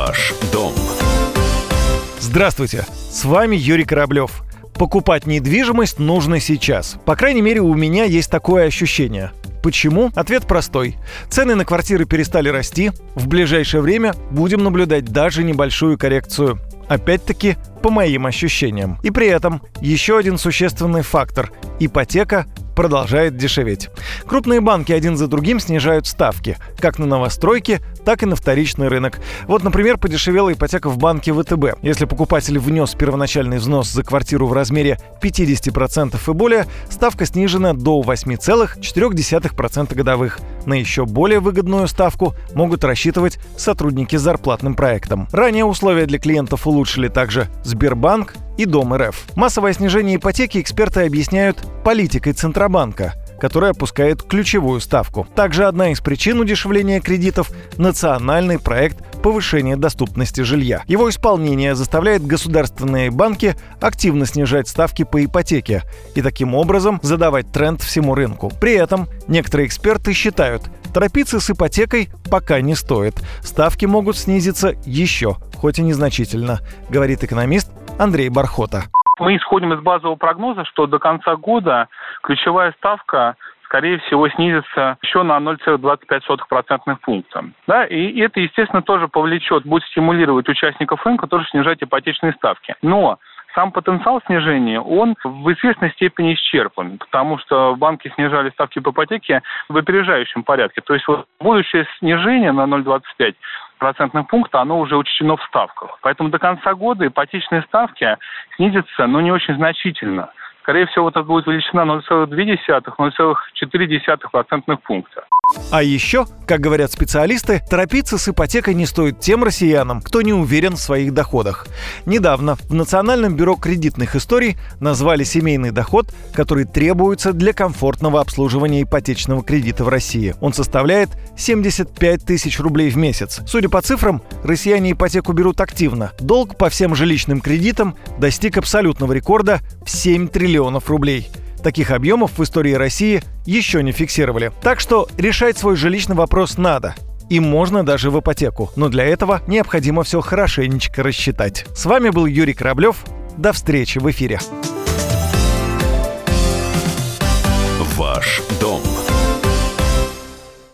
Ваш дом. Здравствуйте, с вами Юрий Кораблев. Покупать недвижимость нужно сейчас. По крайней мере, у меня есть такое ощущение. Почему? Ответ простой. Цены на квартиры перестали расти. В ближайшее время будем наблюдать даже небольшую коррекцию. Опять-таки, по моим ощущениям. И при этом еще один существенный фактор – ипотека продолжает дешеветь. Крупные банки один за другим снижают ставки, как на новостройки, так и на вторичный рынок. Вот, например, подешевела ипотека в банке ВТБ. Если покупатель внес первоначальный взнос за квартиру в размере 50% и более, ставка снижена до 8,4% годовых. На еще более выгодную ставку могут рассчитывать сотрудники с зарплатным проектом. Ранее условия для клиентов улучшили также Сбербанк, и Дом РФ. Массовое снижение ипотеки эксперты объясняют политикой Центробанка которая опускает ключевую ставку. Также одна из причин удешевления кредитов – национальный проект повышения доступности жилья. Его исполнение заставляет государственные банки активно снижать ставки по ипотеке и таким образом задавать тренд всему рынку. При этом некоторые эксперты считают, торопиться с ипотекой пока не стоит. Ставки могут снизиться еще, хоть и незначительно, говорит экономист Андрей Бархота. Мы исходим из базового прогноза, что до конца года ключевая ставка скорее всего, снизится еще на 0,25% пункта. Да? И это, естественно, тоже повлечет, будет стимулировать участников рынка тоже снижать ипотечные ставки. Но сам потенциал снижения, он в известной степени исчерпан, потому что банки снижали ставки по ипотеке в опережающем порядке. То есть вот будущее снижение на 0,25 процентных пункта, оно уже учтено в ставках. Поэтому до конца года ипотечные ставки снизятся, но не очень значительно. Скорее всего, это будет величина 0,2-0,4% пункта. А еще, как говорят специалисты, торопиться с ипотекой не стоит тем россиянам, кто не уверен в своих доходах. Недавно в Национальном бюро кредитных историй назвали семейный доход, который требуется для комфортного обслуживания ипотечного кредита в России. Он составляет 75 тысяч рублей в месяц. Судя по цифрам, россияне ипотеку берут активно. Долг по всем жилищным кредитам достиг абсолютного рекорда в 7 триллионов рублей. Таких объемов в истории России еще не фиксировали. Так что решать свой жилищный вопрос надо. И можно даже в ипотеку. Но для этого необходимо все хорошенечко рассчитать. С вами был Юрий Кораблев. До встречи в эфире. Ваш дом